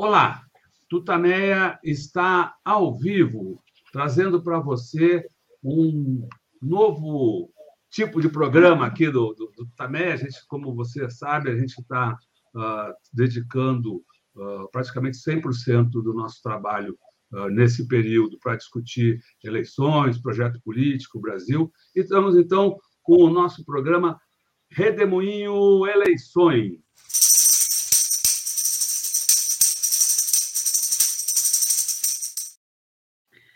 Olá, Tutameia está ao vivo, trazendo para você um novo tipo de programa aqui do, do, do Tutameia. A gente, como você sabe, a gente está uh, dedicando uh, praticamente 100% do nosso trabalho uh, nesse período para discutir eleições, projeto político, Brasil. E estamos, então, com o nosso programa Redemoinho Eleições.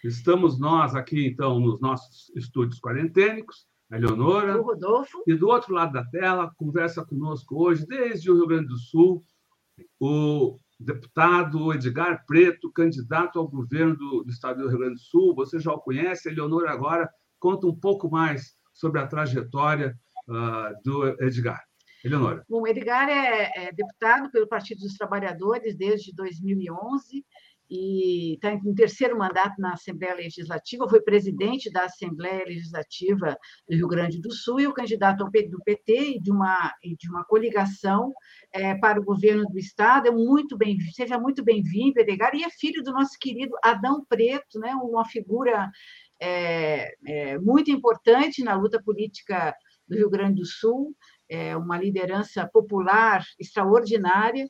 Estamos nós aqui, então, nos nossos estúdios quarentênicos, a Eleonora. O Rodolfo. E do outro lado da tela, conversa conosco hoje, desde o Rio Grande do Sul, o deputado Edgar Preto, candidato ao governo do, do estado do Rio Grande do Sul. Você já o conhece, a Eleonora agora conta um pouco mais sobre a trajetória uh, do Edgar. Eleonora. Bom, Edgar é, é deputado pelo Partido dos Trabalhadores desde 2011 e está em terceiro mandato na Assembleia Legislativa, foi presidente da Assembleia Legislativa do Rio Grande do Sul e o candidato do PT e de uma, de uma coligação é, para o governo do Estado. É muito bem, seja muito bem-vindo, Edgar, e é filho do nosso querido Adão Preto, né, uma figura é, é, muito importante na luta política do Rio Grande do Sul, é, uma liderança popular extraordinária,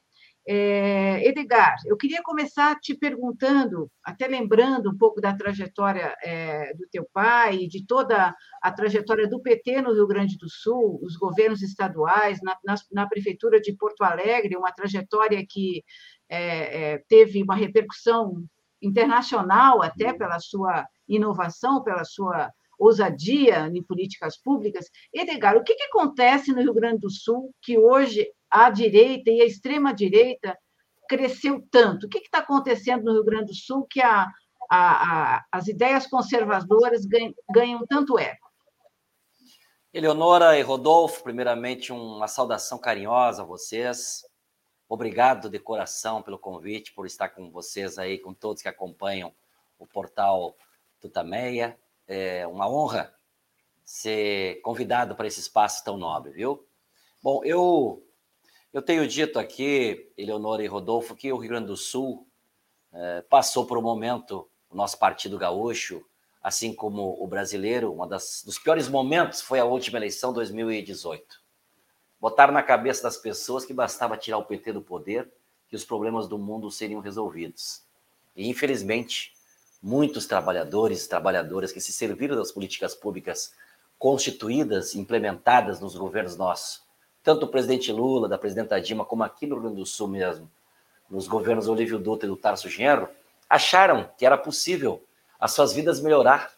é, Edgar, eu queria começar te perguntando, até lembrando um pouco da trajetória é, do teu pai e de toda a trajetória do PT no Rio Grande do Sul, os governos estaduais, na, na, na Prefeitura de Porto Alegre, uma trajetória que é, é teve uma repercussão internacional até pela sua inovação, pela sua ousadia em políticas públicas. Edgar, o que, que acontece no Rio Grande do Sul que hoje a direita e a extrema-direita cresceu tanto? O que está acontecendo no Rio Grande do Sul que a, a, a, as ideias conservadoras ganham, ganham tanto eco? Eleonora e Rodolfo, primeiramente uma saudação carinhosa a vocês. Obrigado de coração pelo convite, por estar com vocês aí, com todos que acompanham o portal Tutameia. É uma honra ser convidado para esse espaço tão nobre, viu? Bom, eu eu tenho dito aqui, Eleonora e Rodolfo, que o Rio Grande do Sul é, passou por um momento, o nosso Partido Gaúcho, assim como o brasileiro, um dos piores momentos foi a última eleição, 2018. Botaram na cabeça das pessoas que bastava tirar o PT do poder, que os problemas do mundo seriam resolvidos. E, infelizmente, muitos trabalhadores e trabalhadoras que se serviram das políticas públicas constituídas, implementadas nos governos nossos, tanto o presidente Lula, da presidenta Dilma, como aqui no Rio Grande do Sul mesmo, nos governos Olívio Dutra e do Tarso Genro, acharam que era possível as suas vidas melhorar,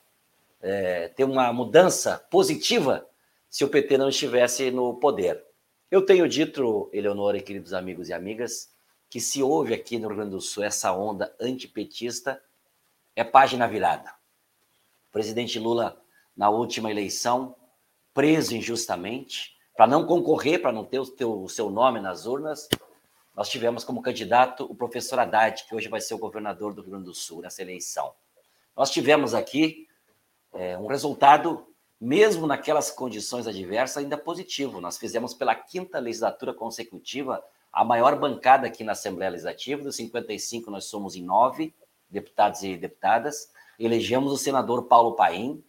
é, ter uma mudança positiva se o PT não estivesse no poder. Eu tenho dito, Eleonora e queridos amigos e amigas, que se houve aqui no Rio Grande do Sul essa onda antipetista, é página virada. O presidente Lula, na última eleição, preso injustamente, para não concorrer, para não ter o, o seu nome nas urnas, nós tivemos como candidato o professor Haddad, que hoje vai ser o governador do Rio Grande do Sul nessa eleição. Nós tivemos aqui é, um resultado, mesmo naquelas condições adversas, ainda positivo. Nós fizemos pela quinta legislatura consecutiva a maior bancada aqui na Assembleia Legislativa. Dos 55, nós somos em nove deputados e deputadas. Elegemos o senador Paulo Paim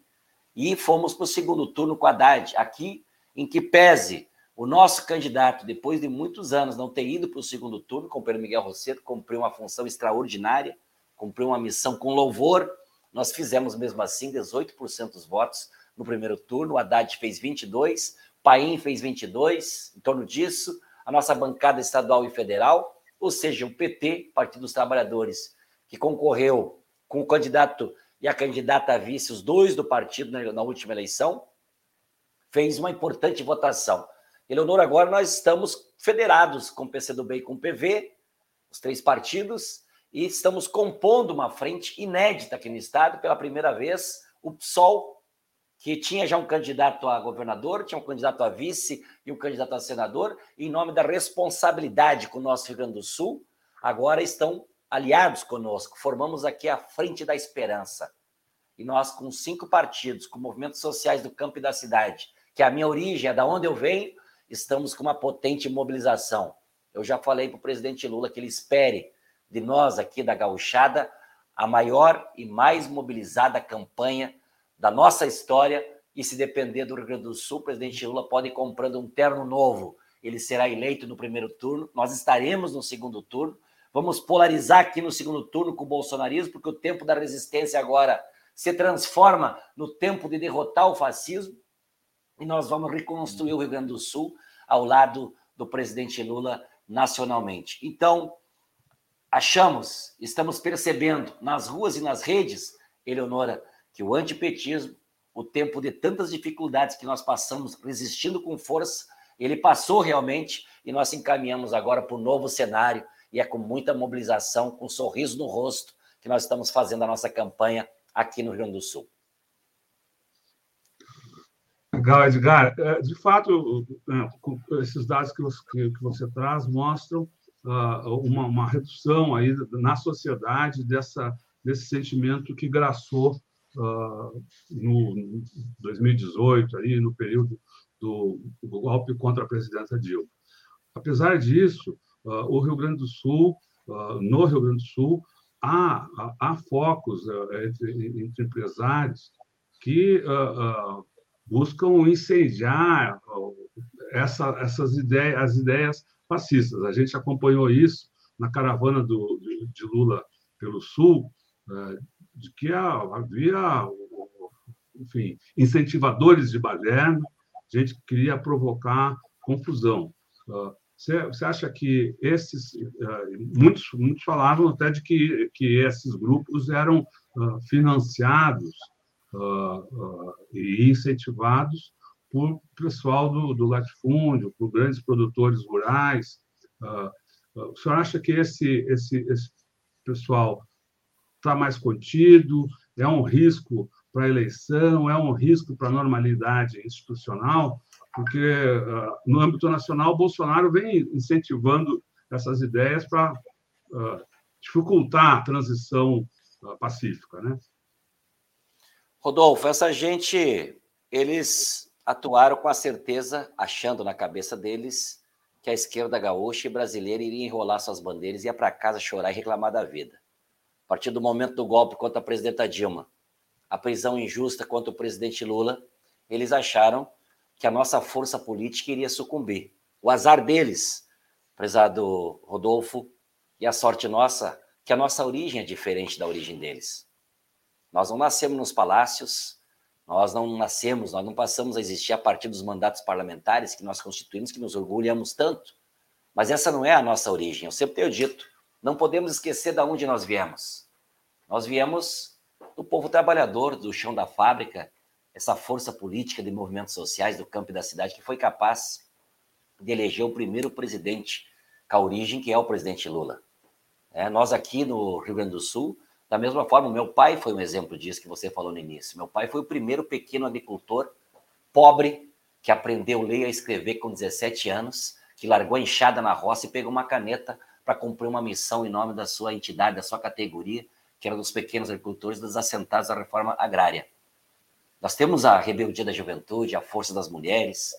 e fomos para o segundo turno com Haddad. Aqui em que pese o nosso candidato, depois de muitos anos não ter ido para o segundo turno, com o Pedro Miguel Rosseto, cumpriu uma função extraordinária, cumpriu uma missão com louvor, nós fizemos mesmo assim 18% dos votos no primeiro turno, o Haddad fez 22, Paim fez 22, em torno disso, a nossa bancada estadual e federal, ou seja, o PT, Partido dos Trabalhadores, que concorreu com o candidato e a candidata a vice, os dois do partido na, na última eleição, fez uma importante votação. Eleonora, agora nós estamos federados com o PCdoB e com o PV, os três partidos, e estamos compondo uma frente inédita aqui no Estado, pela primeira vez, o PSOL, que tinha já um candidato a governador, tinha um candidato a vice e um candidato a senador, em nome da responsabilidade com o nosso Rio Grande do Sul, agora estão aliados conosco. Formamos aqui a Frente da Esperança. E nós, com cinco partidos, com movimentos sociais do campo e da cidade, que a minha origem é da onde eu venho, estamos com uma potente mobilização. Eu já falei para o presidente Lula que ele espere de nós aqui da Gauchada, a maior e mais mobilizada campanha da nossa história. E se depender do Rio Grande do Sul, o presidente Lula pode ir comprando um terno novo. Ele será eleito no primeiro turno, nós estaremos no segundo turno. Vamos polarizar aqui no segundo turno com o bolsonarismo, porque o tempo da resistência agora se transforma no tempo de derrotar o fascismo. E nós vamos reconstruir o Rio Grande do Sul ao lado do presidente Lula nacionalmente. Então, achamos, estamos percebendo nas ruas e nas redes, Eleonora, que o antipetismo, o tempo de tantas dificuldades que nós passamos resistindo com força, ele passou realmente e nós encaminhamos agora para um novo cenário e é com muita mobilização, com um sorriso no rosto, que nós estamos fazendo a nossa campanha aqui no Rio Grande do Sul. Legal, Edgar. É, de fato, é, esses dados que você traz mostram ah, uma, redução aí na sociedade dessa, desse sentimento que graçou uh, no 2018, aí, no período do, do, golpe contra a presidenta Dilma. Apesar disso, o Rio Grande do Sul, uh, no Rio Grande do Sul, há, há, focos entre, entre, empresários que buscam incendiar essa, essas ideias, as ideias fascistas. A gente acompanhou isso na caravana do, de, Lula pelo Sul, de que havia, enfim, incentivadores de baderna, gente que queria provocar confusão. Ah, você acha que esses ah, muitos muitos falavam até de que que esses grupos eram ah, financiados e incentivados por pessoal do, do latifúndio, por grandes produtores rurais. o senhor acha que esse esse, esse pessoal está mais contido, é um risco para a eleição, é um risco para a normalidade institucional, porque uh, no âmbito nacional Bolsonaro vem incentivando essas ideias para uh, dificultar a transição uh, pacífica, né? Rodolfo, essa gente, eles atuaram com a certeza, achando na cabeça deles que a esquerda gaúcha e brasileira iria enrolar suas bandeiras, ia para casa chorar e reclamar da vida a partir do momento do golpe contra a presidenta Dilma, a prisão injusta contra o presidente Lula, eles acharam que a nossa força política iria sucumbir. O azar deles, prezado Rodolfo, e a sorte nossa, que a nossa origem é diferente da origem deles. Nós não nascemos nos palácios, nós não nascemos, nós não passamos a existir a partir dos mandatos parlamentares que nós constituímos, que nos orgulhamos tanto. Mas essa não é a nossa origem. Eu sempre tenho dito, não podemos esquecer de onde nós viemos. Nós viemos do povo trabalhador, do chão da fábrica, essa força política de movimentos sociais do campo e da cidade que foi capaz de eleger o primeiro presidente com a origem, que é o presidente Lula. É, nós aqui no Rio Grande do Sul, da mesma forma, meu pai foi um exemplo disso que você falou no início. Meu pai foi o primeiro pequeno agricultor pobre que aprendeu a ler e a escrever com 17 anos, que largou a enxada na roça e pegou uma caneta para cumprir uma missão em nome da sua entidade, da sua categoria, que era dos pequenos agricultores dos assentados da reforma agrária. Nós temos a rebeldia da juventude, a força das mulheres,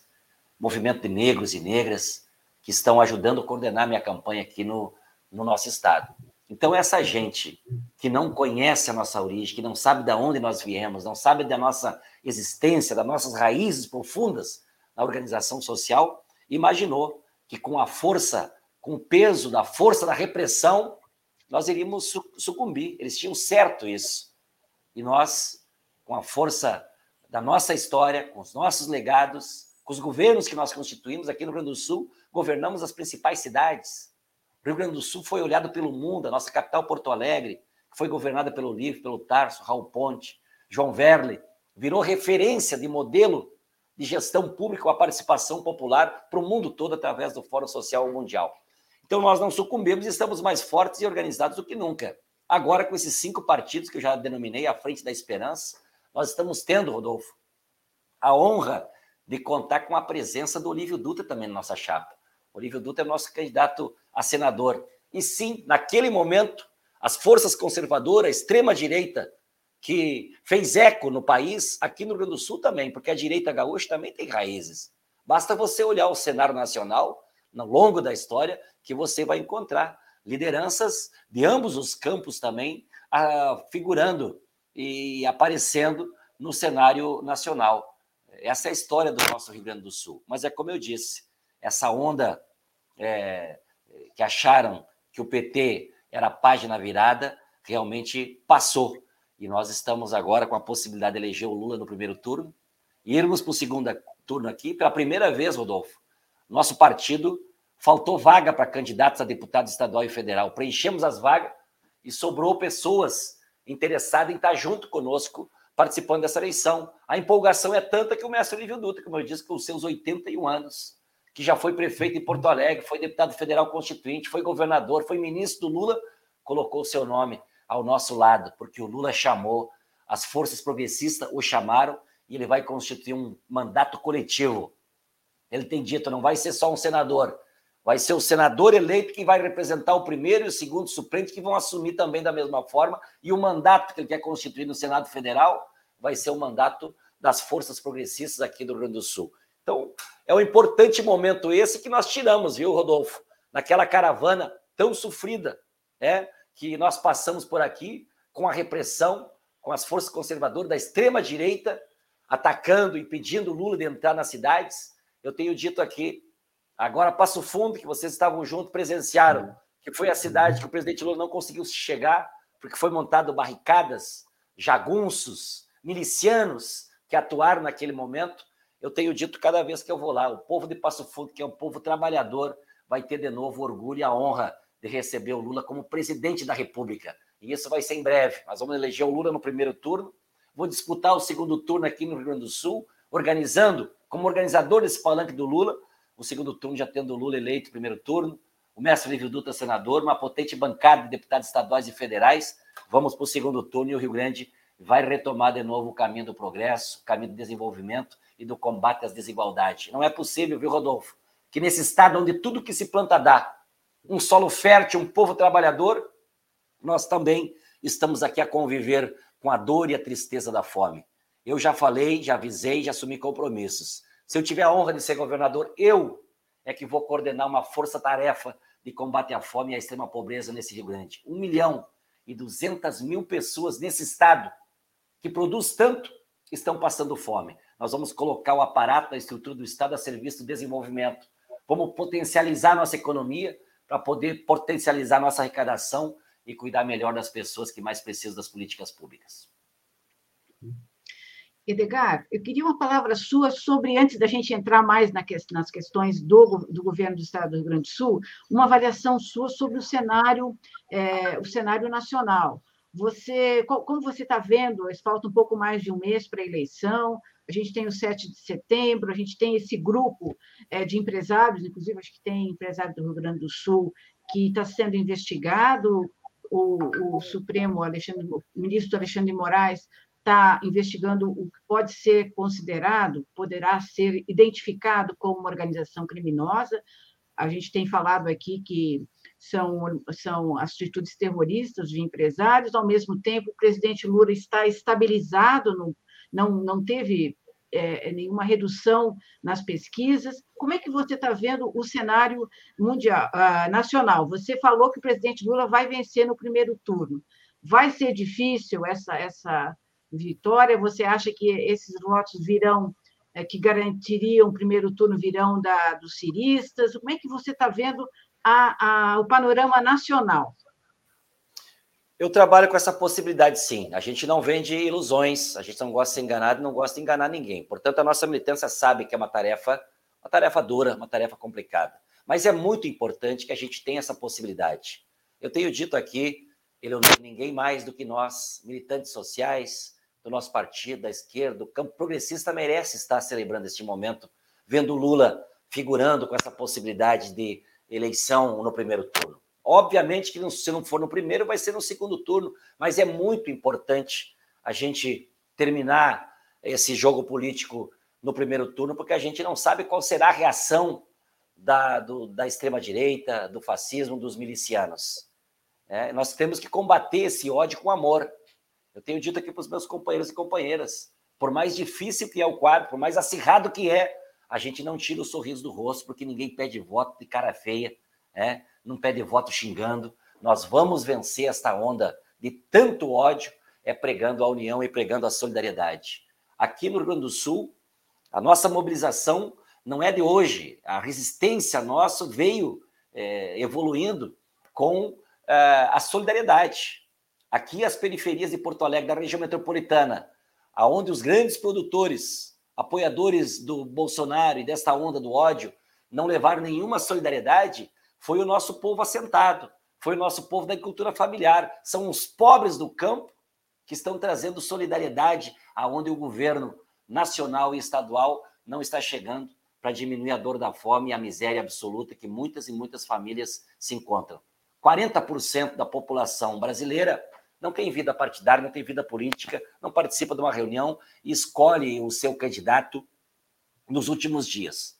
movimento de negros e negras que estão ajudando a coordenar minha campanha aqui no, no nosso estado. Então, essa gente que não conhece a nossa origem, que não sabe de onde nós viemos, não sabe da nossa existência, das nossas raízes profundas na organização social, imaginou que com a força com o peso da força da repressão, nós iríamos sucumbir. Eles tinham certo isso. E nós, com a força da nossa história, com os nossos legados, com os governos que nós constituímos aqui no Rio Grande do Sul, governamos as principais cidades. O Rio Grande do Sul foi olhado pelo mundo, a nossa capital Porto Alegre, que foi governada pelo Livre, pelo Tarso, Raul Ponte, João Verle, virou referência de modelo de gestão pública com a participação popular para o mundo todo através do Fórum Social Mundial. Então nós não sucumbimos e estamos mais fortes e organizados do que nunca. Agora, com esses cinco partidos que eu já denominei à frente da esperança, nós estamos tendo, Rodolfo, a honra de contar com a presença do Olívio Dutra também na nossa chapa. O Olívio Dutra é nosso candidato a senador. E sim, naquele momento, as forças conservadoras, a extrema-direita, que fez eco no país, aqui no Rio Grande do Sul também, porque a direita gaúcha também tem raízes. Basta você olhar o cenário nacional, no longo da história, que você vai encontrar lideranças de ambos os campos também ah, figurando e aparecendo no cenário nacional. Essa é a história do nosso Rio Grande do Sul. Mas é como eu disse, essa onda é, que acharam que o PT era página virada, realmente passou. E nós estamos agora com a possibilidade de eleger o Lula no primeiro turno e irmos para o segundo turno aqui. Pela primeira vez, Rodolfo, nosso partido faltou vaga para candidatos a deputado estadual e federal. Preenchemos as vagas e sobrou pessoas interessadas em estar junto conosco participando dessa eleição. A empolgação é tanta que o mestre Lívio Dutra, como eu disse, com seus 81 anos, que já foi prefeito em Porto Alegre, foi deputado federal constituinte, foi governador, foi ministro do Lula, colocou seu nome ao nosso lado, porque o Lula chamou, as forças progressistas o chamaram e ele vai constituir um mandato coletivo. Ele tem dito, não vai ser só um senador, vai ser o senador eleito que vai representar o primeiro e o segundo suplente, que vão assumir também da mesma forma, e o mandato que ele quer constituir no Senado Federal vai ser o mandato das forças progressistas aqui do Rio Grande do Sul. Então, é um importante momento esse que nós tiramos, viu, Rodolfo? Naquela caravana tão sofrida, é, que nós passamos por aqui com a repressão, com as forças conservadoras da extrema direita atacando, impedindo Lula de entrar nas cidades. Eu tenho dito aqui Agora, Passo Fundo, que vocês estavam juntos, presenciaram, que foi a cidade que o presidente Lula não conseguiu chegar, porque foi montado barricadas, jagunços, milicianos que atuaram naquele momento. Eu tenho dito cada vez que eu vou lá, o povo de Passo Fundo, que é um povo trabalhador, vai ter de novo o orgulho e a honra de receber o Lula como presidente da República. E isso vai ser em breve. Nós vamos eleger o Lula no primeiro turno. Vou disputar o segundo turno aqui no Rio Grande do Sul, organizando, como organizador desse palanque do Lula, o segundo turno já tendo o Lula eleito primeiro turno, o mestre Lívio Dutra senador, uma potente bancada de deputados estaduais e federais. Vamos para o segundo turno e o Rio Grande vai retomar de novo o caminho do progresso, o caminho do desenvolvimento e do combate às desigualdades. Não é possível, viu, Rodolfo, que nesse estado onde tudo que se planta dá, um solo fértil, um povo trabalhador, nós também estamos aqui a conviver com a dor e a tristeza da fome. Eu já falei, já avisei, já assumi compromissos. Se eu tiver a honra de ser governador, eu é que vou coordenar uma força-tarefa de combate à fome e à extrema pobreza nesse Rio Grande. Um milhão e duzentas mil pessoas nesse estado que produz tanto estão passando fome. Nós vamos colocar o aparato da estrutura do Estado a serviço do desenvolvimento. Vamos potencializar nossa economia para poder potencializar nossa arrecadação e cuidar melhor das pessoas que mais precisam das políticas públicas. Edgar, eu queria uma palavra sua sobre, antes da gente entrar mais nas questões do, do governo do Estado do Rio Grande do Sul, uma avaliação sua sobre o cenário, é, o cenário nacional. Você, como você está vendo, falta um pouco mais de um mês para a eleição, a gente tem o 7 de setembro, a gente tem esse grupo é, de empresários, inclusive acho que tem empresário do Rio Grande do Sul, que está sendo investigado, o, o Supremo, Alexandre, o ministro Alexandre Moraes está investigando o que pode ser considerado, poderá ser identificado como uma organização criminosa. A gente tem falado aqui que são, são atitudes terroristas de empresários, ao mesmo tempo, o presidente Lula está estabilizado, no, não, não teve é, nenhuma redução nas pesquisas. Como é que você está vendo o cenário mundial, uh, nacional? Você falou que o presidente Lula vai vencer no primeiro turno. Vai ser difícil essa, essa vitória? Você acha que esses votos virão, é, que garantiriam o primeiro turno, virão da, dos ciristas? Como é que você está vendo a, a, o panorama nacional? Eu trabalho com essa possibilidade, sim. A gente não vende ilusões, a gente não gosta de ser enganado, não gosta de enganar ninguém. Portanto, a nossa militância sabe que é uma tarefa, uma tarefa dura, uma tarefa complicada. Mas é muito importante que a gente tenha essa possibilidade. Eu tenho dito aqui, ele não é ninguém mais do que nós, militantes sociais, do nosso partido, da esquerda, o campo progressista merece estar celebrando este momento, vendo Lula figurando com essa possibilidade de eleição no primeiro turno. Obviamente que se não for no primeiro, vai ser no segundo turno, mas é muito importante a gente terminar esse jogo político no primeiro turno, porque a gente não sabe qual será a reação da, da extrema-direita, do fascismo, dos milicianos. É, nós temos que combater esse ódio com amor. Eu tenho dito aqui para os meus companheiros e companheiras, por mais difícil que é o quadro, por mais acirrado que é, a gente não tira o sorriso do rosto, porque ninguém pede voto de cara feia, né? não pede voto xingando. Nós vamos vencer esta onda de tanto ódio, é pregando a união e pregando a solidariedade. Aqui no Rio Grande do Sul, a nossa mobilização não é de hoje. A resistência nossa veio é, evoluindo com é, a solidariedade. Aqui, as periferias de Porto Alegre, da região metropolitana, aonde os grandes produtores, apoiadores do Bolsonaro e desta onda do ódio, não levaram nenhuma solidariedade, foi o nosso povo assentado, foi o nosso povo da agricultura familiar. São os pobres do campo que estão trazendo solidariedade aonde o governo nacional e estadual não está chegando para diminuir a dor da fome e a miséria absoluta que muitas e muitas famílias se encontram. 40% da população brasileira não tem vida partidária, não tem vida política, não participa de uma reunião e escolhe o seu candidato nos últimos dias.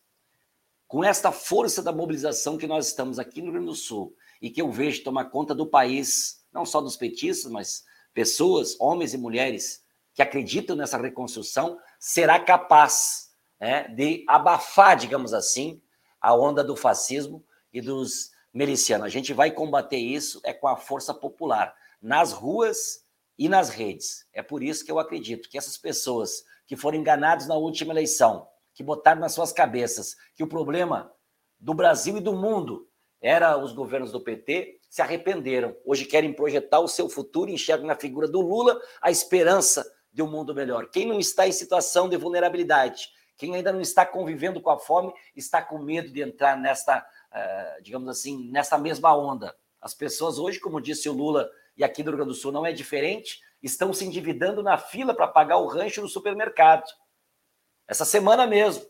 Com esta força da mobilização que nós estamos aqui no Rio Grande do Sul e que eu vejo tomar conta do país, não só dos petistas, mas pessoas, homens e mulheres que acreditam nessa reconstrução, será capaz né, de abafar, digamos assim, a onda do fascismo e dos milicianos. A gente vai combater isso é com a força popular, nas ruas e nas redes. É por isso que eu acredito que essas pessoas que foram enganadas na última eleição, que botaram nas suas cabeças que o problema do Brasil e do mundo era os governos do PT, se arrependeram. Hoje querem projetar o seu futuro e enxergam na figura do Lula a esperança de um mundo melhor. Quem não está em situação de vulnerabilidade, quem ainda não está convivendo com a fome, está com medo de entrar nesta, uh, digamos assim, nessa mesma onda. As pessoas hoje, como disse o Lula, e aqui no Rio Grande do Sul não é diferente, estão se endividando na fila para pagar o rancho no supermercado. Essa semana mesmo,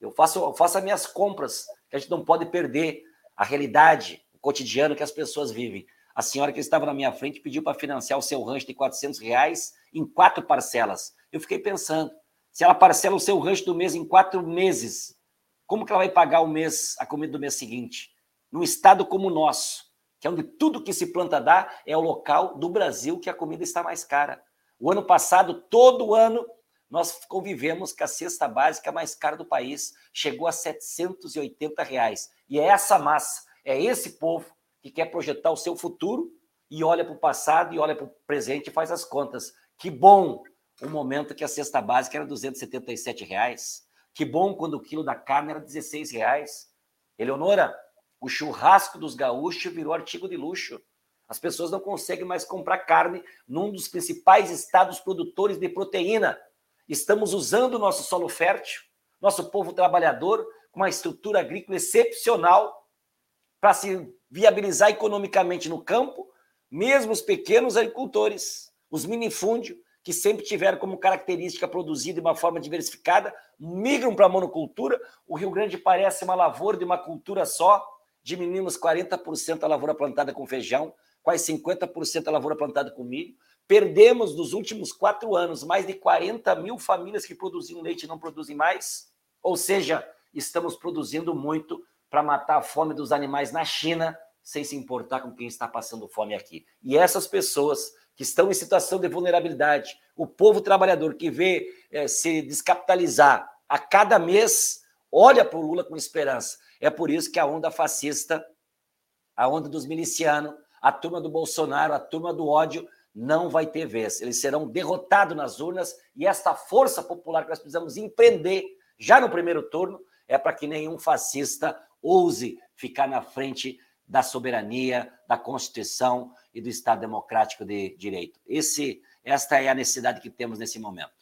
eu faço, eu faço as minhas compras, que a gente não pode perder a realidade, o cotidiano que as pessoas vivem. A senhora que estava na minha frente pediu para financiar o seu rancho de 400 reais em quatro parcelas. Eu fiquei pensando, se ela parcela o seu rancho do mês em quatro meses, como que ela vai pagar o mês, a comida do mês seguinte? Num estado como o nosso, que é onde tudo que se planta dá, é o local do Brasil que a comida está mais cara. O ano passado, todo ano, nós convivemos com a cesta básica mais cara do país, chegou a 780 reais. E é essa massa, é esse povo que quer projetar o seu futuro e olha para o passado e olha para o presente e faz as contas. Que bom o momento que a cesta básica era 277 reais. Que bom quando o quilo da carne era 16 reais. Eleonora, o churrasco dos gaúchos virou artigo de luxo. As pessoas não conseguem mais comprar carne num dos principais estados produtores de proteína. Estamos usando o nosso solo fértil, nosso povo trabalhador, com uma estrutura agrícola excepcional para se viabilizar economicamente no campo, mesmo os pequenos agricultores os minifúndios, que sempre tiveram como característica produzir de uma forma diversificada, migram para a monocultura. O Rio Grande parece uma lavoura de uma cultura só. Diminuímos 40% a lavoura plantada com feijão, quase 50% a lavoura plantada com milho. Perdemos nos últimos quatro anos mais de 40 mil famílias que produziam leite e não produzem mais. Ou seja, estamos produzindo muito para matar a fome dos animais na China, sem se importar com quem está passando fome aqui. E essas pessoas que estão em situação de vulnerabilidade, o povo trabalhador que vê é, se descapitalizar a cada mês, olha para o Lula com esperança. É por isso que a onda fascista, a onda dos milicianos, a turma do Bolsonaro, a turma do ódio, não vai ter vez. Eles serão derrotados nas urnas e esta força popular que nós precisamos empreender já no primeiro turno é para que nenhum fascista ouse ficar na frente da soberania, da Constituição e do Estado Democrático de Direito. Esse, esta é a necessidade que temos nesse momento.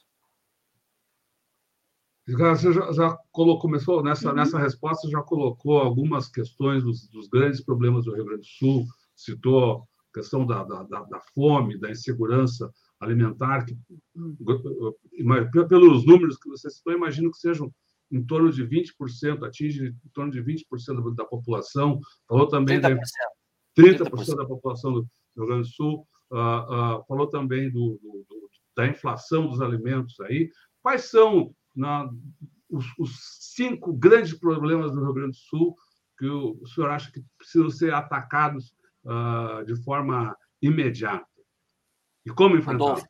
Você já, já colocou, começou nessa, uhum. nessa resposta, já colocou algumas questões dos, dos, grandes problemas do Rio Grande do Sul, citou a questão da, da, da fome, da insegurança alimentar, que, uhum. pelos números que você citou, imagino que sejam em torno de 20%, atinge em torno de 20% da população. Falou também 30%. de 30%, 30%. da população do Rio Grande do Sul. Uh, uh, falou também do, do, do, da inflação dos alimentos aí. Quais são na, os, os, cinco grandes problemas do Rio Grande do Sul que o, o senhor acha que precisam ser atacados uh, de forma imediata? E como enfrentar? Rodolfo,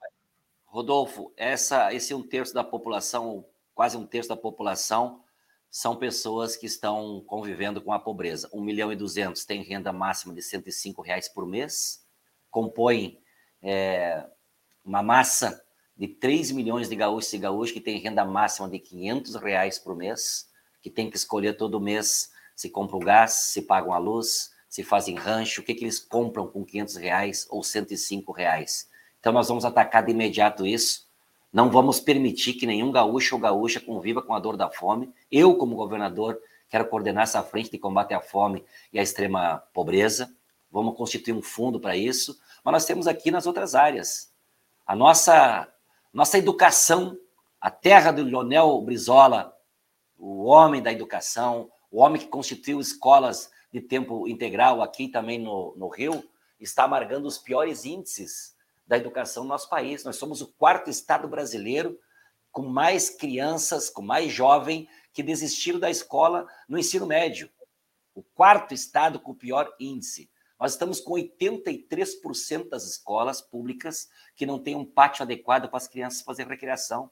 Rodolfo essa, esse um terço da população quase um terço da população, são pessoas que estão convivendo com a pobreza. 1 milhão e 200 tem renda máxima de 105 reais por mês, compõem é, uma massa de 3 milhões de gaúchos e gaúchos que têm renda máxima de 500 reais por mês, que tem que escolher todo mês se compra o gás, se pagam a luz, se fazem rancho, o que, que eles compram com 500 reais ou 105 reais. Então nós vamos atacar de imediato isso, não vamos permitir que nenhum gaúcho ou gaúcha conviva com a dor da fome. Eu, como governador, quero coordenar essa frente de combate à fome e à extrema pobreza. Vamos constituir um fundo para isso. Mas nós temos aqui nas outras áreas. A nossa, nossa educação, a terra do Leonel Brizola, o homem da educação, o homem que constituiu escolas de tempo integral aqui também no, no Rio, está amargando os piores índices da educação no nosso país. Nós somos o quarto estado brasileiro com mais crianças, com mais jovem que desistiram da escola no ensino médio. O quarto estado com o pior índice. Nós estamos com 83% das escolas públicas que não têm um pátio adequado para as crianças fazer recreação.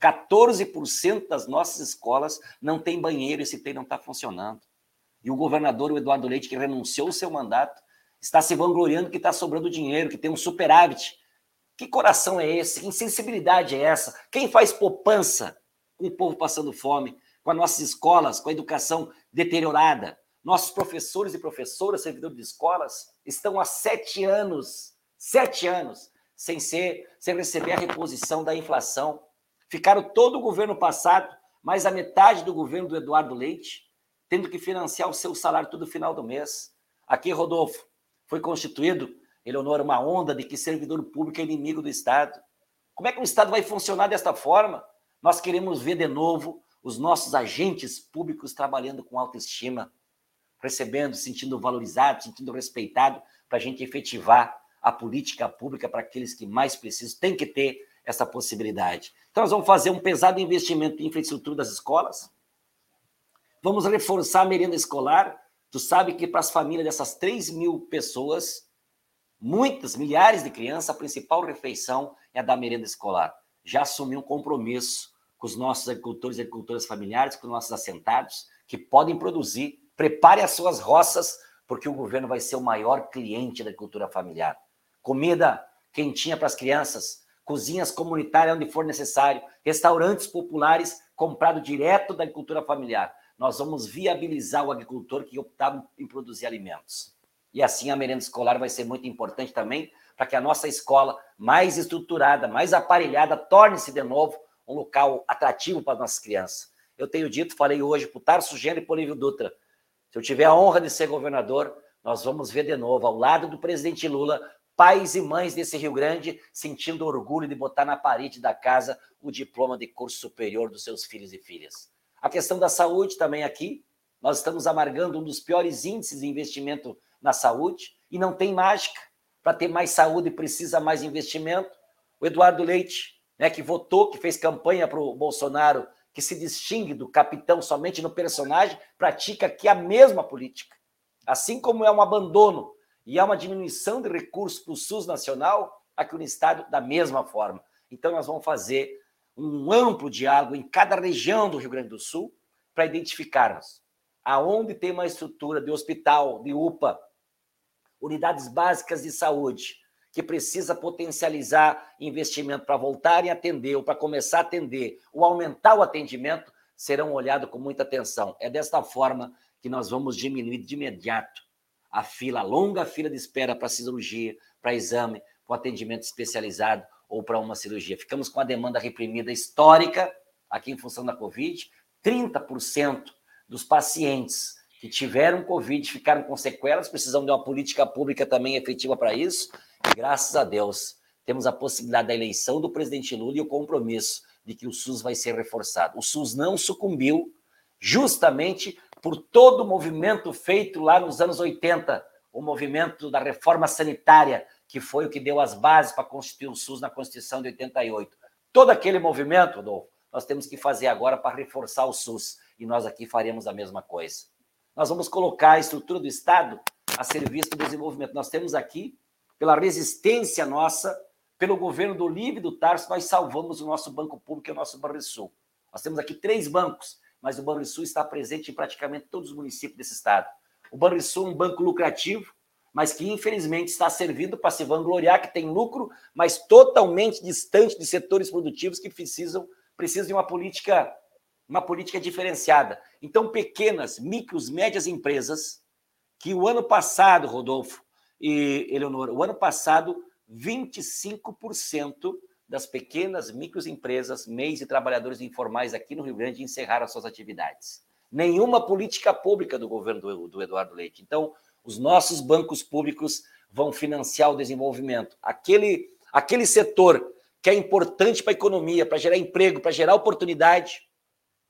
14% das nossas escolas não têm banheiro, esse tem não está funcionando. E o governador, o Eduardo Leite, que renunciou ao seu mandato, está se vangloriando que está sobrando dinheiro, que tem um superávit. Que coração é esse? Que insensibilidade é essa? Quem faz poupança com o povo passando fome, com as nossas escolas, com a educação deteriorada? Nossos professores e professoras, servidores de escolas, estão há sete anos, sete anos, sem ser, sem receber a reposição da inflação. Ficaram todo o governo passado, mais a metade do governo do Eduardo Leite, tendo que financiar o seu salário todo final do mês. Aqui, Rodolfo, foi constituído, Eleonora, uma onda de que servidor público é inimigo do Estado. Como é que o Estado vai funcionar desta forma? Nós queremos ver de novo os nossos agentes públicos trabalhando com autoestima, recebendo, sentindo valorizado, sentindo respeitado, para a gente efetivar a política pública para aqueles que mais precisam. Tem que ter essa possibilidade. Então, nós vamos fazer um pesado investimento em infraestrutura das escolas, vamos reforçar a merenda escolar, Tu sabe que para as famílias dessas 3 mil pessoas, muitas, milhares de crianças, a principal refeição é a da merenda escolar. Já assumi um compromisso com os nossos agricultores e agricultoras familiares, com os nossos assentados, que podem produzir. Prepare as suas roças, porque o governo vai ser o maior cliente da agricultura familiar. Comida quentinha para as crianças, cozinhas comunitárias onde for necessário, restaurantes populares comprado direto da agricultura familiar nós vamos viabilizar o agricultor que optar em produzir alimentos. E assim a merenda escolar vai ser muito importante também para que a nossa escola, mais estruturada, mais aparelhada, torne-se de novo um local atrativo para as nossas crianças. Eu tenho dito, falei hoje para o Tarso Gênero e para o Olívio Dutra, se eu tiver a honra de ser governador, nós vamos ver de novo, ao lado do presidente Lula, pais e mães desse Rio Grande sentindo orgulho de botar na parede da casa o diploma de curso superior dos seus filhos e filhas. A questão da saúde também aqui. Nós estamos amargando um dos piores índices de investimento na saúde e não tem mágica. Para ter mais saúde precisa mais investimento. O Eduardo Leite, né, que votou, que fez campanha para o Bolsonaro, que se distingue do capitão somente no personagem, pratica aqui a mesma política. Assim como é um abandono e há uma diminuição de recursos para o SUS nacional, aqui no Estado, da mesma forma. Então, nós vamos fazer um amplo diálogo em cada região do Rio Grande do Sul para identificarmos aonde tem uma estrutura de hospital, de UPA, unidades básicas de saúde, que precisa potencializar investimento para voltarem a atender ou para começar a atender ou aumentar o atendimento, serão olhados com muita atenção. É desta forma que nós vamos diminuir de imediato a fila, a longa fila de espera para cirurgia, para exame, para atendimento especializado, ou para uma cirurgia. Ficamos com a demanda reprimida histórica aqui em função da Covid. 30% dos pacientes que tiveram Covid ficaram com sequelas, precisam de uma política pública também efetiva para isso. E graças a Deus, temos a possibilidade da eleição do presidente Lula e o compromisso de que o SUS vai ser reforçado. O SUS não sucumbiu justamente por todo o movimento feito lá nos anos 80, o movimento da reforma sanitária, que foi o que deu as bases para constituir o SUS na Constituição de 88. Todo aquele movimento, Adolfo, nós temos que fazer agora para reforçar o SUS. E nós aqui faremos a mesma coisa. Nós vamos colocar a estrutura do Estado a serviço do desenvolvimento. Nós temos aqui, pela resistência nossa, pelo governo do Livre do Tarso, nós salvamos o nosso banco público e o nosso Banrisul. Nós temos aqui três bancos mas o Banrisul está presente em praticamente todos os municípios desse estado. O Banrisul é um banco lucrativo, mas que infelizmente está servindo para se vangloriar que tem lucro, mas totalmente distante de setores produtivos que precisam, precisam de uma política, uma política diferenciada. Então, pequenas, micros, médias empresas, que o ano passado, Rodolfo e Eleonora, o ano passado, 25% das pequenas, microempresas, MEIs e trabalhadores informais aqui no Rio Grande encerraram suas atividades. Nenhuma política pública do governo do, do Eduardo Leite. Então, os nossos bancos públicos vão financiar o desenvolvimento. Aquele, aquele setor que é importante para a economia, para gerar emprego, para gerar oportunidade,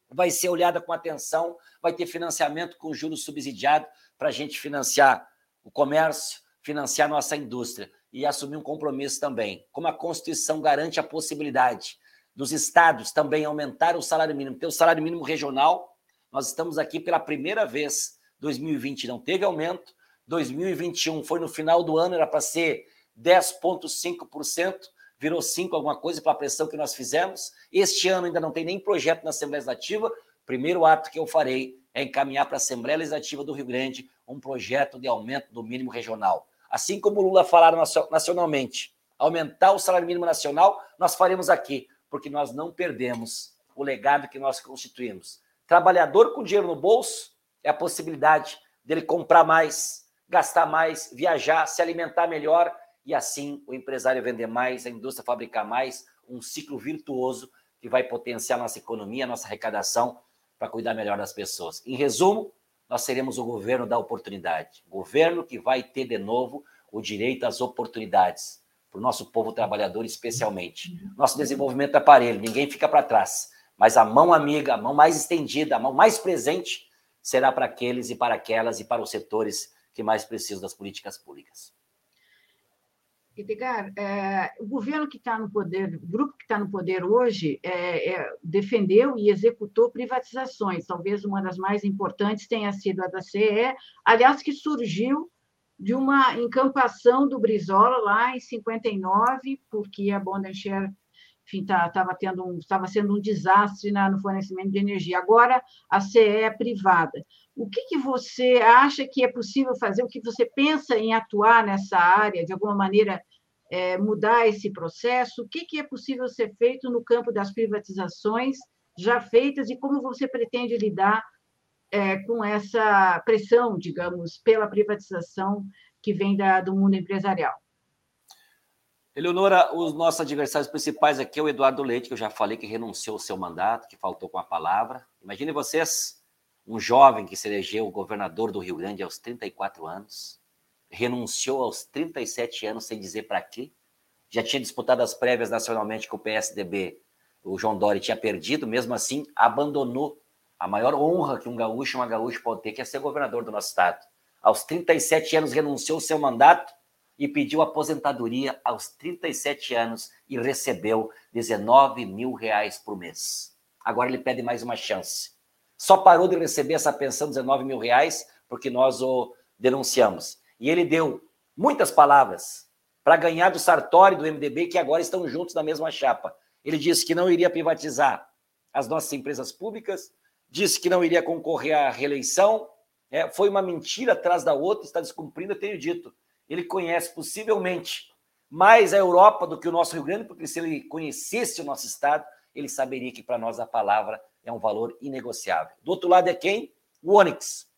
vai ser olhada com atenção, vai ter financiamento com juros subsidiados para a gente financiar o comércio, financiar nossa indústria e assumir um compromisso também. Como a Constituição garante a possibilidade dos estados também aumentar o salário mínimo, ter o salário mínimo regional, nós estamos aqui pela primeira vez. 2020 não teve aumento, 2021 foi no final do ano, era para ser 10,5%, virou 5% alguma coisa pela pressão que nós fizemos. Este ano ainda não tem nem projeto na Assembleia Legislativa. Primeiro ato que eu farei é encaminhar para a Assembleia Legislativa do Rio Grande um projeto de aumento do mínimo regional. Assim como o Lula falaram nacionalmente, aumentar o salário mínimo nacional, nós faremos aqui, porque nós não perdemos o legado que nós constituímos. Trabalhador com dinheiro no bolso é a possibilidade dele comprar mais, gastar mais, viajar, se alimentar melhor e assim o empresário vender mais, a indústria fabricar mais, um ciclo virtuoso que vai potenciar nossa economia, nossa arrecadação para cuidar melhor das pessoas. Em resumo, nós seremos o governo da oportunidade. Governo que vai ter de novo o direito às oportunidades, para o nosso povo trabalhador especialmente. Nosso desenvolvimento é parelho, ninguém fica para trás. Mas a mão amiga, a mão mais estendida, a mão mais presente será para aqueles e para aquelas e para os setores que mais precisam das políticas públicas. Edgar, é, o governo que está no poder, o grupo que está no poder hoje, é, é, defendeu e executou privatizações. Talvez uma das mais importantes tenha sido a da CE, aliás, que surgiu de uma encampação do Brizola lá em 59, porque a Bondenshare estava tá, tendo um, sendo um desastre na, no fornecimento de energia. Agora a CE é privada. O que, que você acha que é possível fazer? O que você pensa em atuar nessa área, de alguma maneira é, mudar esse processo? O que, que é possível ser feito no campo das privatizações já feitas e como você pretende lidar é, com essa pressão, digamos, pela privatização que vem da, do mundo empresarial? Eleonora, os nossos adversários principais aqui é o Eduardo Leite, que eu já falei que renunciou ao seu mandato, que faltou com a palavra. Imagine vocês, um jovem que se elegeu governador do Rio Grande aos 34 anos, renunciou aos 37 anos sem dizer para quê, já tinha disputado as prévias nacionalmente com o PSDB, o João Dória tinha perdido, mesmo assim abandonou a maior honra que um gaúcho uma gaúcha pode ter, que é ser governador do nosso estado. Aos 37 anos renunciou ao seu mandato e pediu aposentadoria aos 37 anos e recebeu 19 mil reais por mês. Agora ele pede mais uma chance. Só parou de receber essa pensão, 19 mil reais, porque nós o denunciamos. E ele deu muitas palavras para ganhar do Sartori do MDB, que agora estão juntos na mesma chapa. Ele disse que não iria privatizar as nossas empresas públicas, disse que não iria concorrer à reeleição. É, foi uma mentira atrás da outra, está descumprindo, eu tenho dito ele conhece possivelmente mais a Europa do que o nosso Rio Grande, porque se ele conhecesse o nosso estado, ele saberia que para nós a palavra é um valor inegociável. Do outro lado é quem? O Onyx.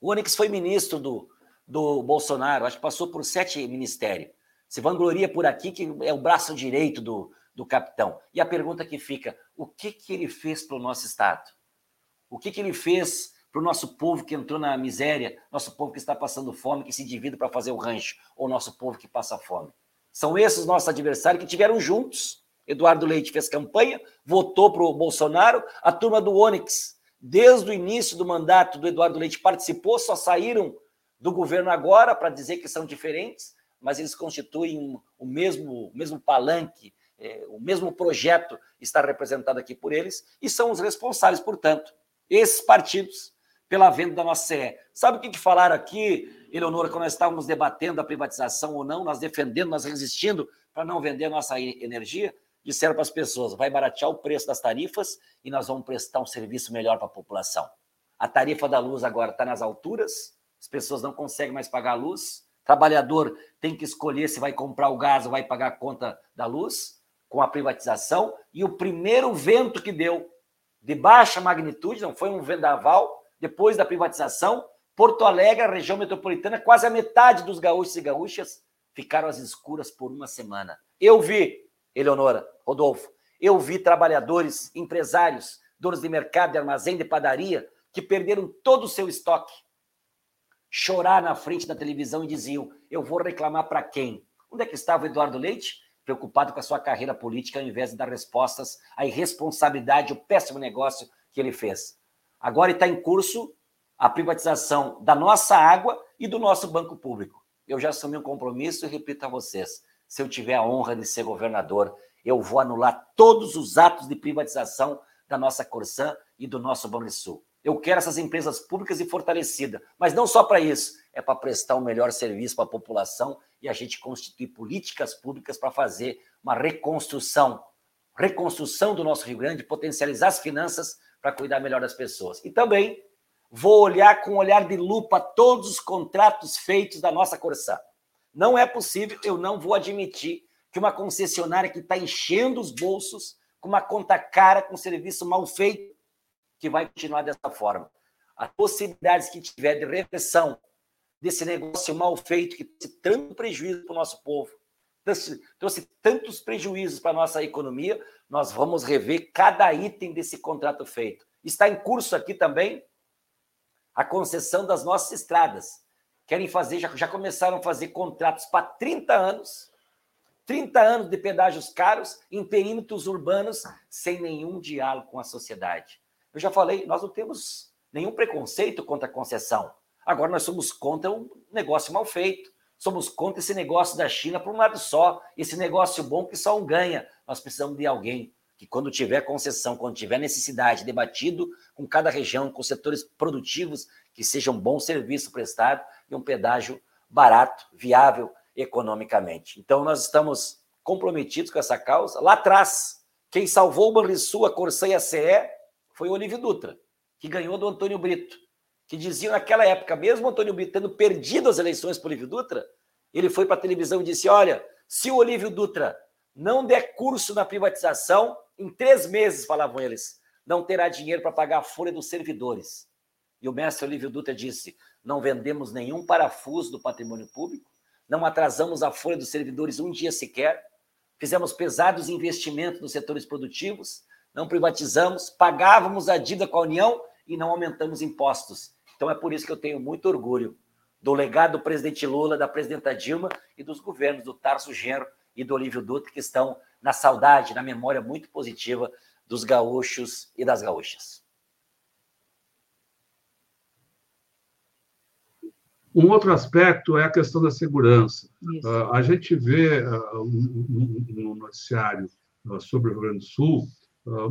O Onyx foi ministro do, do Bolsonaro, acho que passou por sete ministérios. Se vangloria por aqui, que é o braço direito do, do capitão. E a pergunta que fica: o que, que ele fez para o nosso Estado? O que, que ele fez para o nosso povo que entrou na miséria, nosso povo que está passando fome, que se divide para fazer o rancho, ou nosso povo que passa fome. São esses nossos adversários que tiveram juntos. Eduardo Leite fez campanha, votou para o Bolsonaro, a turma do Onyx, desde o início do mandato do Eduardo Leite, participou, só saíram do governo agora para dizer que são diferentes, mas eles constituem o mesmo, o mesmo palanque, é, o mesmo projeto está representado aqui por eles, e são os responsáveis, portanto, esses partidos pela venda da nossa CE. Sabe o que, que falaram aqui, Eleonora, quando nós estávamos debatendo a privatização ou não, nós defendendo, nós resistindo para não vender nossa energia? Disseram para as pessoas: vai baratear o preço das tarifas e nós vamos prestar um serviço melhor para a população. A tarifa da luz agora está nas alturas, as pessoas não conseguem mais pagar a luz. O trabalhador tem que escolher se vai comprar o gás ou vai pagar a conta da luz com a privatização. E o primeiro vento que deu de baixa magnitude, não foi um vendaval, depois da privatização, Porto Alegre, a região metropolitana, quase a metade dos gaúchos e gaúchas ficaram às escuras por uma semana. Eu vi, Eleonora, Rodolfo, eu vi trabalhadores, empresários, donos de mercado, de armazém, de padaria, que perderam todo o seu estoque, chorar na frente da televisão e diziam: Eu vou reclamar para quem? Onde é que estava o Eduardo Leite? Preocupado com a sua carreira política, ao invés de dar respostas à irresponsabilidade, o péssimo negócio que ele fez. Agora está em curso a privatização da nossa água e do nosso banco público eu já assumi um compromisso e repito a vocês: se eu tiver a honra de ser governador, eu vou anular todos os atos de privatização da nossa Corsã e do nosso Banrisul. Eu quero essas empresas públicas e fortalecidas, mas não só para isso, é para prestar um melhor serviço para a população e a gente constituir políticas públicas para fazer uma reconstrução, reconstrução do nosso Rio Grande, potencializar as finanças para cuidar melhor das pessoas. E também vou olhar com um olhar de lupa todos os contratos feitos da nossa Corsã. Não é possível, eu não vou admitir que uma concessionária que está enchendo os bolsos com uma conta cara, com um serviço mal feito, que vai continuar dessa forma. As possibilidades que tiver de repressão desse negócio mal feito, que trouxe tanto prejuízo para o nosso povo, trouxe, trouxe tantos prejuízos para a nossa economia, nós vamos rever cada item desse contrato feito. Está em curso aqui também a concessão das nossas estradas. Querem fazer, já, já começaram a fazer contratos para 30 anos, 30 anos de pedágios caros em perímetros urbanos, sem nenhum diálogo com a sociedade. Eu já falei, nós não temos nenhum preconceito contra a concessão. Agora nós somos contra um negócio mal feito. Somos contra esse negócio da China por um lado só, esse negócio bom que só um ganha. Nós precisamos de alguém que quando tiver concessão, quando tiver necessidade, debatido com cada região, com setores produtivos, que seja um bom serviço prestado e um pedágio barato, viável economicamente. Então, nós estamos comprometidos com essa causa. Lá atrás, quem salvou o Banrisul, a Corsã e a CE foi o Olívio Dutra, que ganhou do Antônio Brito, que dizia naquela época, mesmo o Antônio Brito tendo perdido as eleições para o Olívio Dutra, ele foi para a televisão e disse: Olha, se o Olívio Dutra não der curso na privatização, em três meses, falavam eles, não terá dinheiro para pagar a folha dos servidores. E o mestre Olívio Dutra disse: não vendemos nenhum parafuso do patrimônio público, não atrasamos a folha dos servidores um dia sequer, fizemos pesados investimentos nos setores produtivos, não privatizamos, pagávamos a dívida com a União e não aumentamos impostos. Então é por isso que eu tenho muito orgulho do legado do presidente Lula, da presidenta Dilma e dos governos do Tarso Genro e do Olívio Dutra, que estão na saudade, na memória muito positiva dos gaúchos e das gaúchas. Um outro aspecto é a questão da segurança. Uh, a gente vê uh, no noticiário uh, sobre o Rio Grande do Sul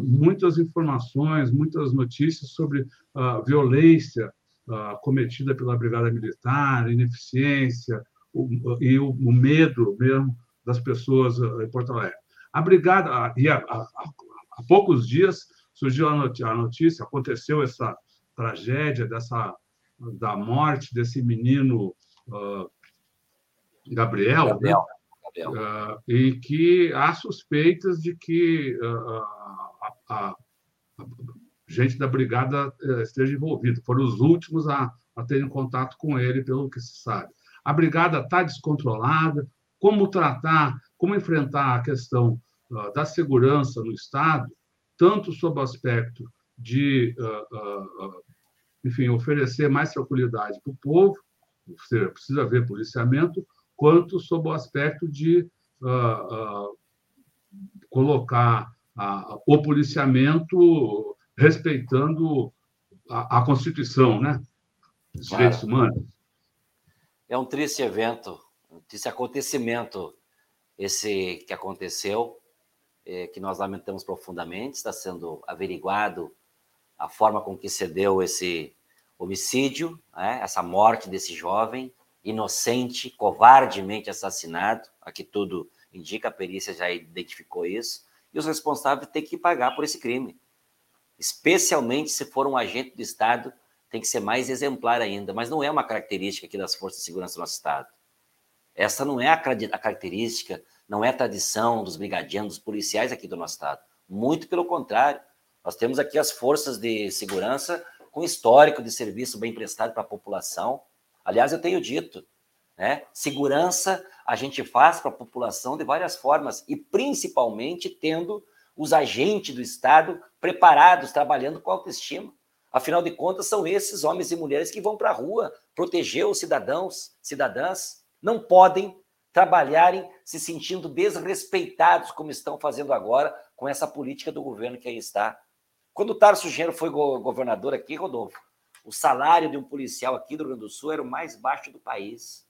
muitas informações, muitas notícias sobre a violência cometida pela Brigada Militar, ineficiência o, e o, o medo mesmo das pessoas em Porto Alegre. A brigada, e há, há, há poucos dias surgiu a notícia, aconteceu essa tragédia dessa da morte desse menino uh, Gabriel, né? Gabriel, né? Gabriel. Uh, e que há suspeitas de que uh, a, a, a, gente da brigada eh, esteja envolvida. Foram os últimos a, a terem contato com ele, pelo que se sabe. A brigada está descontrolada. Como tratar, como enfrentar a questão da segurança no Estado, tanto sob o aspecto de, uh, uh, enfim, oferecer mais tranquilidade para o povo, ou seja, precisa haver policiamento, quanto sob o aspecto de colocar o policiamento respeitando a, a Constituição, né? Os claro. direitos humanos. É um triste evento, um triste acontecimento esse que aconteceu é, que nós lamentamos profundamente, está sendo averiguado a forma com que se deu esse homicídio, né, essa morte desse jovem, inocente, covardemente assassinado, aqui tudo indica, a perícia já identificou isso, e os responsáveis têm que pagar por esse crime. Especialmente se for um agente do Estado, tem que ser mais exemplar ainda. Mas não é uma característica aqui das forças de segurança do nosso Estado. Essa não é a característica, não é tradição dos brigadianos, dos policiais aqui do nosso Estado. Muito pelo contrário. Nós temos aqui as forças de segurança com histórico de serviço bem prestado para a população. Aliás, eu tenho dito, né? Segurança a gente faz para a população de várias formas e principalmente tendo os agentes do Estado preparados, trabalhando com autoestima. Afinal de contas, são esses homens e mulheres que vão para a rua proteger os cidadãos, cidadãs. Não podem trabalharem se sentindo desrespeitados, como estão fazendo agora com essa política do governo que aí está. Quando o Tarso Genro foi governador aqui, Rodolfo, o salário de um policial aqui do Rio Grande do Sul era o mais baixo do país.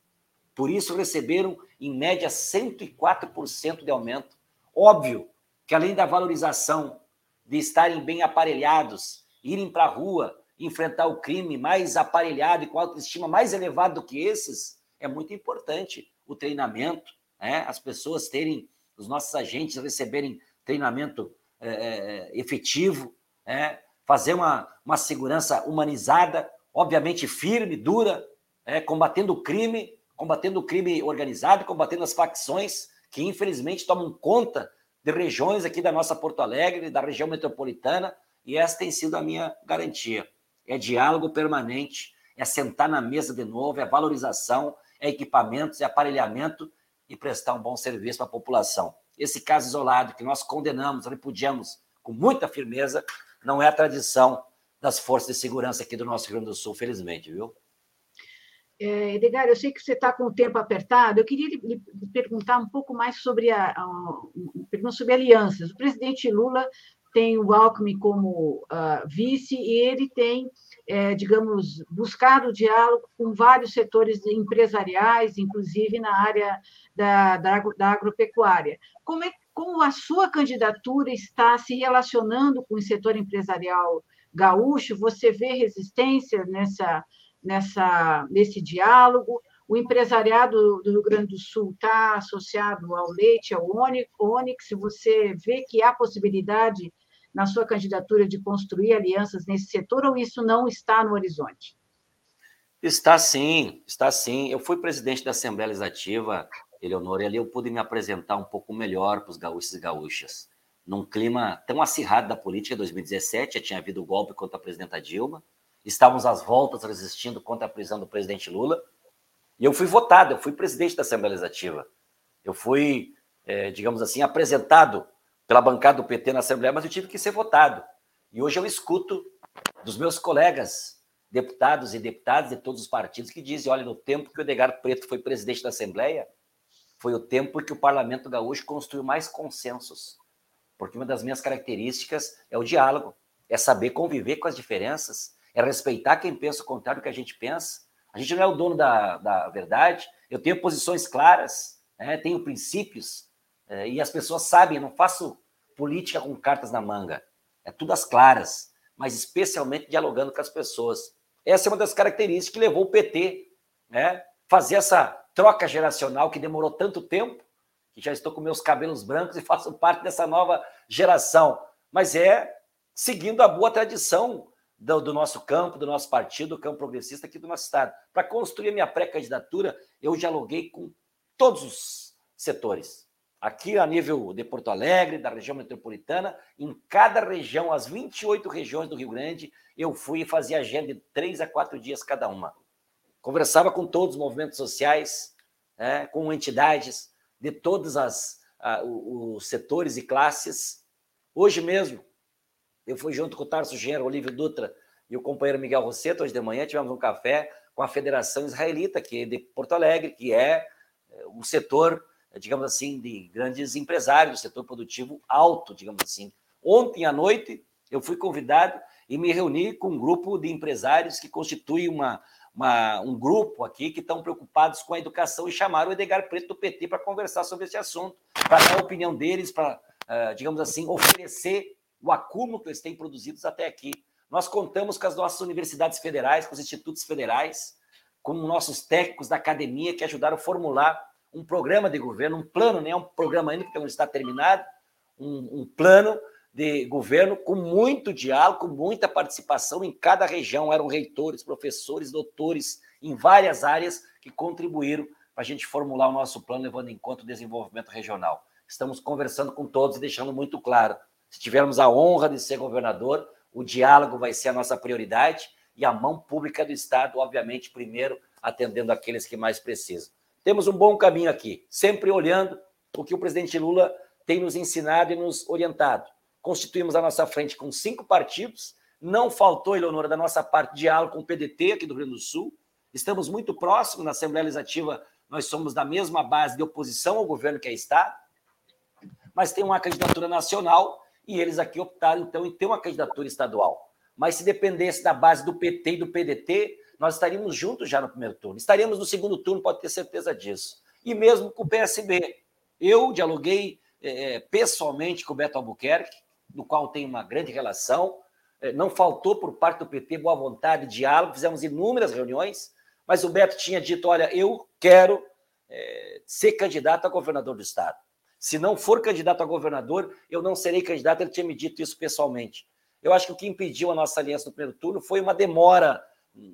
Por isso receberam, em média, 104% de aumento. Óbvio que, além da valorização de estarem bem aparelhados, irem para a rua, enfrentar o crime mais aparelhado e com autoestima mais elevada do que esses, é muito importante o treinamento, né? as pessoas terem, os nossos agentes receberem treinamento é, é efetivo, né? fazer uma, uma segurança humanizada, obviamente firme, dura, é, combatendo o crime, combatendo o crime organizado, combatendo as facções que infelizmente tomam conta de regiões aqui da nossa Porto Alegre, da região metropolitana, e essa tem sido a minha garantia. É diálogo permanente, é sentar na mesa de novo, é valorização, é equipamentos, é aparelhamento e prestar um bom serviço para a população. Esse caso isolado que nós condenamos, repudiamos com muita firmeza, não é a tradição das forças de segurança aqui do nosso Rio Grande do Sul, felizmente, viu? É, Edgar, eu sei que você está com o tempo apertado. Eu queria lhe, perguntar um pouco mais sobre a, a, sobre alianças. O presidente Lula tem o Alckmin como uh, vice e ele tem, é, digamos, buscado diálogo com vários setores empresariais, inclusive na área da, da, da agropecuária. Como é como a sua candidatura está se relacionando com o setor empresarial gaúcho? Você vê resistência nessa, nessa, nesse diálogo? O empresariado do Rio Grande do Sul está associado ao leite, ao Onix. Você vê que há possibilidade na sua candidatura de construir alianças nesse setor ou isso não está no horizonte? Está sim, está sim. Eu fui presidente da Assembleia Legislativa Eleonora, e ali eu pude me apresentar um pouco melhor para os gaúchos e gaúchas. Num clima tão acirrado da política, 2017, já tinha havido o golpe contra a presidenta Dilma, estávamos às voltas resistindo contra a prisão do presidente Lula, e eu fui votado, eu fui presidente da Assembleia Legislativa. Eu fui, é, digamos assim, apresentado pela bancada do PT na Assembleia, mas eu tive que ser votado. E hoje eu escuto dos meus colegas, deputados e deputadas de todos os partidos, que dizem: olha, no tempo que o Edgar Preto foi presidente da Assembleia, foi o tempo em que o Parlamento Gaúcho construiu mais consensos. Porque uma das minhas características é o diálogo, é saber conviver com as diferenças, é respeitar quem pensa o contrário do que a gente pensa. A gente não é o dono da, da verdade, eu tenho posições claras, né, tenho princípios, e as pessoas sabem, eu não faço política com cartas na manga, é tudo às claras, mas especialmente dialogando com as pessoas. Essa é uma das características que levou o PT né, fazer essa troca geracional que demorou tanto tempo, que já estou com meus cabelos brancos e faço parte dessa nova geração, mas é seguindo a boa tradição do, do nosso campo, do nosso partido, do campo progressista aqui do nosso estado. Para construir a minha pré-candidatura, eu dialoguei com todos os setores. Aqui a nível de Porto Alegre, da região metropolitana, em cada região, as 28 regiões do Rio Grande, eu fui e fazia agenda de três a quatro dias cada uma conversava com todos os movimentos sociais, né, com entidades de todos as, os setores e classes. Hoje mesmo, eu fui junto com o Tarso Genro, Olívio Dutra e o companheiro Miguel Rosseto, hoje de manhã tivemos um café com a Federação Israelita, que é de Porto Alegre, que é, é um setor, digamos assim, de grandes empresários, setor produtivo alto, digamos assim. Ontem à noite, eu fui convidado e me reuni com um grupo de empresários que constitui uma, uma, um grupo aqui que estão preocupados com a educação e chamaram o Edgar Preto do PT para conversar sobre esse assunto, para dar a opinião deles, para, uh, digamos assim, oferecer o acúmulo que eles têm produzidos até aqui. Nós contamos com as nossas universidades federais, com os institutos federais, com nossos técnicos da academia que ajudaram a formular um programa de governo, um plano, nem né, um programa ainda, porque não está terminado, um, um plano de governo com muito diálogo, com muita participação em cada região. Eram reitores, professores, doutores em várias áreas que contribuíram para a gente formular o nosso plano, levando em conta o desenvolvimento regional. Estamos conversando com todos e deixando muito claro: se tivermos a honra de ser governador, o diálogo vai ser a nossa prioridade e a mão pública do Estado, obviamente, primeiro atendendo aqueles que mais precisam. Temos um bom caminho aqui, sempre olhando o que o presidente Lula tem nos ensinado e nos orientado constituímos a nossa frente com cinco partidos. Não faltou, Eleonora, da nossa parte, diálogo com o PDT aqui do Rio Grande do Sul. Estamos muito próximos na Assembleia Legislativa, nós somos da mesma base de oposição ao governo que aí está, mas tem uma candidatura nacional e eles aqui optaram, então, em ter uma candidatura estadual. Mas se dependesse da base do PT e do PDT, nós estaríamos juntos já no primeiro turno. Estaríamos no segundo turno, pode ter certeza disso. E mesmo com o PSB. Eu dialoguei é, pessoalmente com o Beto Albuquerque, do qual tem uma grande relação. É, não faltou por parte do PT boa vontade, diálogo, fizemos inúmeras reuniões, mas o Beto tinha dito: olha, eu quero é, ser candidato a governador do Estado. Se não for candidato a governador, eu não serei candidato. Ele tinha me dito isso pessoalmente. Eu acho que o que impediu a nossa aliança no primeiro turno foi uma demora,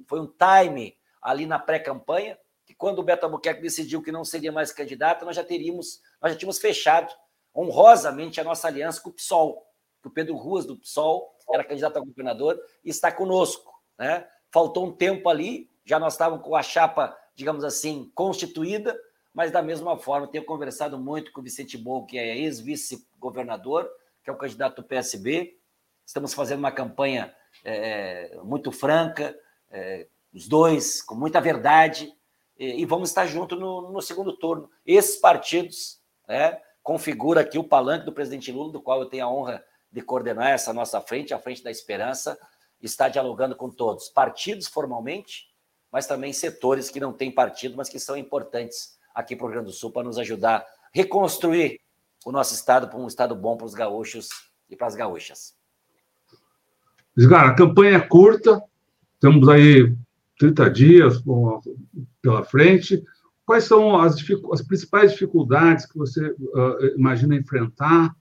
foi um time ali na pré-campanha, que quando o Beto Albuquerque decidiu que não seria mais candidato, nós já teríamos, nós já tínhamos fechado honrosamente a nossa aliança com o PSOL que o Pedro Ruas, do PSOL, era candidato a governador e está conosco. Né? Faltou um tempo ali, já nós estávamos com a chapa, digamos assim, constituída, mas da mesma forma, tenho conversado muito com o Vicente Bol, que é ex-vice-governador, que é o candidato do PSB. Estamos fazendo uma campanha é, muito franca, é, os dois, com muita verdade, e, e vamos estar juntos no, no, segundo turno. Esses partidos né, configuram aqui o palanque do presidente Lula, do qual eu tenho a honra de coordenar essa nossa frente, a Frente da Esperança, está dialogando com todos, partidos formalmente, mas também setores que não têm partido, mas que são importantes aqui para o Rio Grande do Sul para nos ajudar a reconstruir o nosso estado para um estado bom para os gaúchos e para as gaúchas. A campanha é curta, temos aí 30 dias pela frente. Quais são as, as principais dificuldades que você uh, imagina enfrentar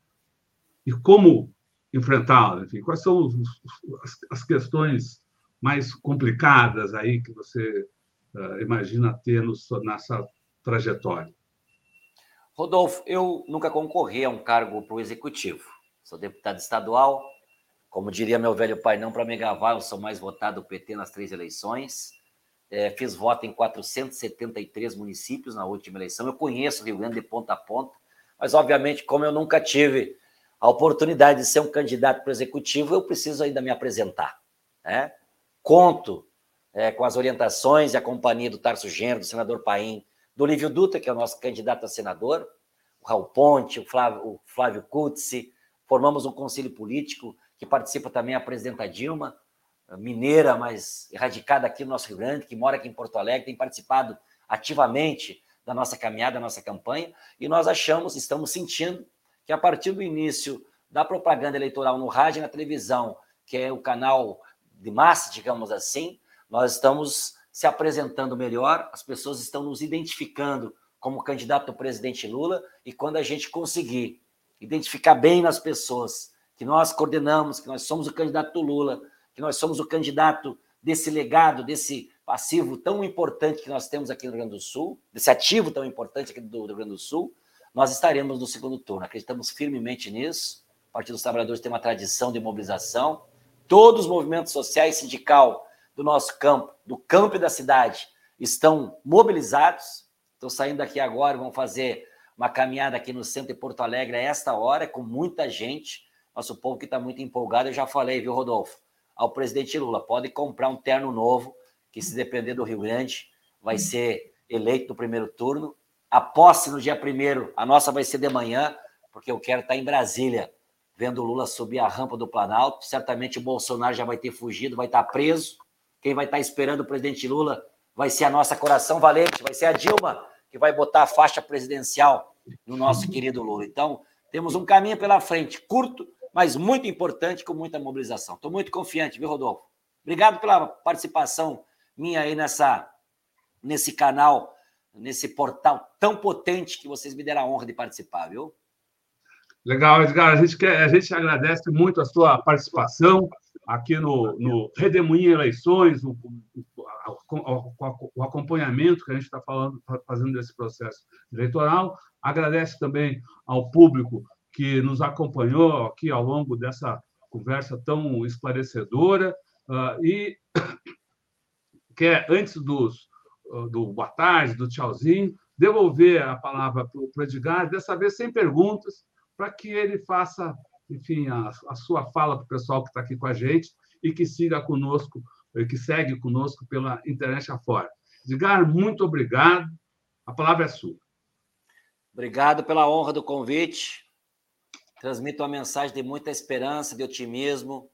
e como enfrentá-la? Enfim, quais são os, as, as, questões mais complicadas aí que você uh, imagina ter no, nessa trajetória? Rodolfo, eu nunca concorri a um cargo para o executivo. Sou deputado estadual. Como diria meu velho pai, não para me gavar, eu sou mais votado do PT nas três eleições. É, fiz voto em 473 municípios na última eleição. Eu conheço o Rio Grande de ponta a ponta, mas obviamente, como eu nunca tive a oportunidade de ser um candidato para o executivo, eu preciso ainda me apresentar. Né? Conto é, com as orientações e a companhia do Tarso Genro, do senador Paim, do Lívio Dutra, que é o nosso candidato a senador, o Raul Ponte, o Flávio, o Flávio Kutzi, formamos um conselho político que participa também a presidenta Dilma, mineira, mas radicada aqui no nosso Rio Grande, que mora aqui em Porto Alegre, tem participado ativamente da nossa caminhada, da nossa campanha, e nós achamos, estamos sentindo que a partir do início da propaganda eleitoral no rádio e na televisão, que é o canal de massa, digamos assim, nós estamos se apresentando melhor, as pessoas estão nos identificando como candidato do presidente Lula, e quando a gente conseguir identificar bem nas pessoas que nós coordenamos, que nós somos o candidato do Lula, que nós somos o candidato desse legado, desse passivo tão importante que nós temos aqui no Rio Grande do Sul, desse ativo tão importante aqui do Rio Grande do Sul, nós estaremos no segundo turno. Acreditamos firmemente nisso. O Partido dos Trabalhadores tem uma tradição de mobilização. Todos os movimentos sociais e sindical do nosso campo, do campo e da cidade, estão mobilizados. Estão saindo daqui agora, vão fazer uma caminhada aqui no centro de Porto Alegre a esta hora, com muita gente. Nosso povo que está muito empolgado, eu já falei, viu, Rodolfo? Ao presidente Lula, pode comprar um terno novo, que se depender do Rio Grande, vai ser eleito no primeiro turno a posse no dia primeiro, a nossa vai ser de manhã, porque eu quero estar em Brasília, vendo o Lula subir a rampa do Planalto. Certamente o Bolsonaro já vai ter fugido, vai estar preso. Quem vai estar esperando o presidente Lula vai ser a nossa coração valente, vai ser a Dilma, que vai botar a faixa presidencial no nosso querido Lula. Então, temos um caminho pela frente, curto, mas muito importante, com muita mobilização. Estou muito confiante, viu, Rodolfo? Obrigado pela participação minha aí nessa, nesse canal nesse portal tão potente que vocês me deram a honra de participar, viu? Legal, Edgar. A gente, quer, a gente agradece muito a sua participação aqui no, no Redemoinho Eleições, o, o, o, acompanhamento que a gente está falando, fazendo desse processo eleitoral. Agradece também ao público que nos acompanhou aqui ao longo dessa conversa tão esclarecedora. Uh, e quer, antes dos, do boa tarde, do tchauzinho, devolver a palavra para o Edgar, dessa vez sem perguntas, para que ele faça, enfim, a, a sua fala para o pessoal que está aqui com a gente e que siga conosco, que segue conosco pela internet afora. Edgar, muito obrigado. A palavra é sua. Obrigado pela honra do convite. Transmito uma mensagem de muita esperança, de otimismo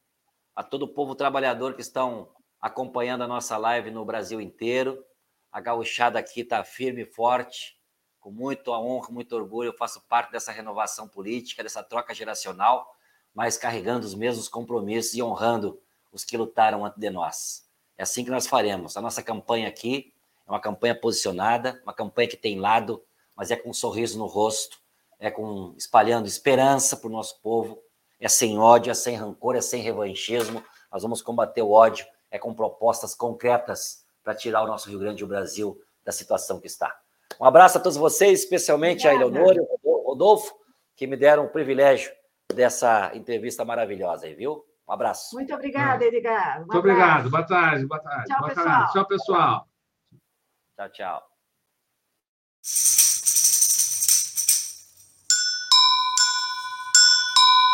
a todo o povo trabalhador que estão acompanhando a nossa live no Brasil inteiro. A gauchada aqui está firme e forte com muito honra, muito orgulho, eu faço parte dessa renovação política, dessa troca geracional, mas carregando os mesmos compromissos e honrando os que lutaram antes de nós. É assim que nós faremos. A nossa campanha aqui é uma campanha posicionada, uma campanha que tem lado, mas é com um sorriso no rosto, é com espalhando esperança para o nosso povo, é sem ódio, é sem rancor, é sem revanchismo. Nós vamos combater o ódio, é com propostas concretas para tirar o nosso Rio Grande do Brasil da situação que está. Um abraço a todos vocês, especialmente Obrigada. a Eleonora e o Rodolfo, que me deram o privilégio dessa entrevista maravilhosa aí, viu? Um abraço. Muito obrigada, Edgar. Um Muito obrigado. Boa tarde, boa tarde. Tchau, boa pessoal. Tarde. Tchau, pessoal. Tchau, tchau.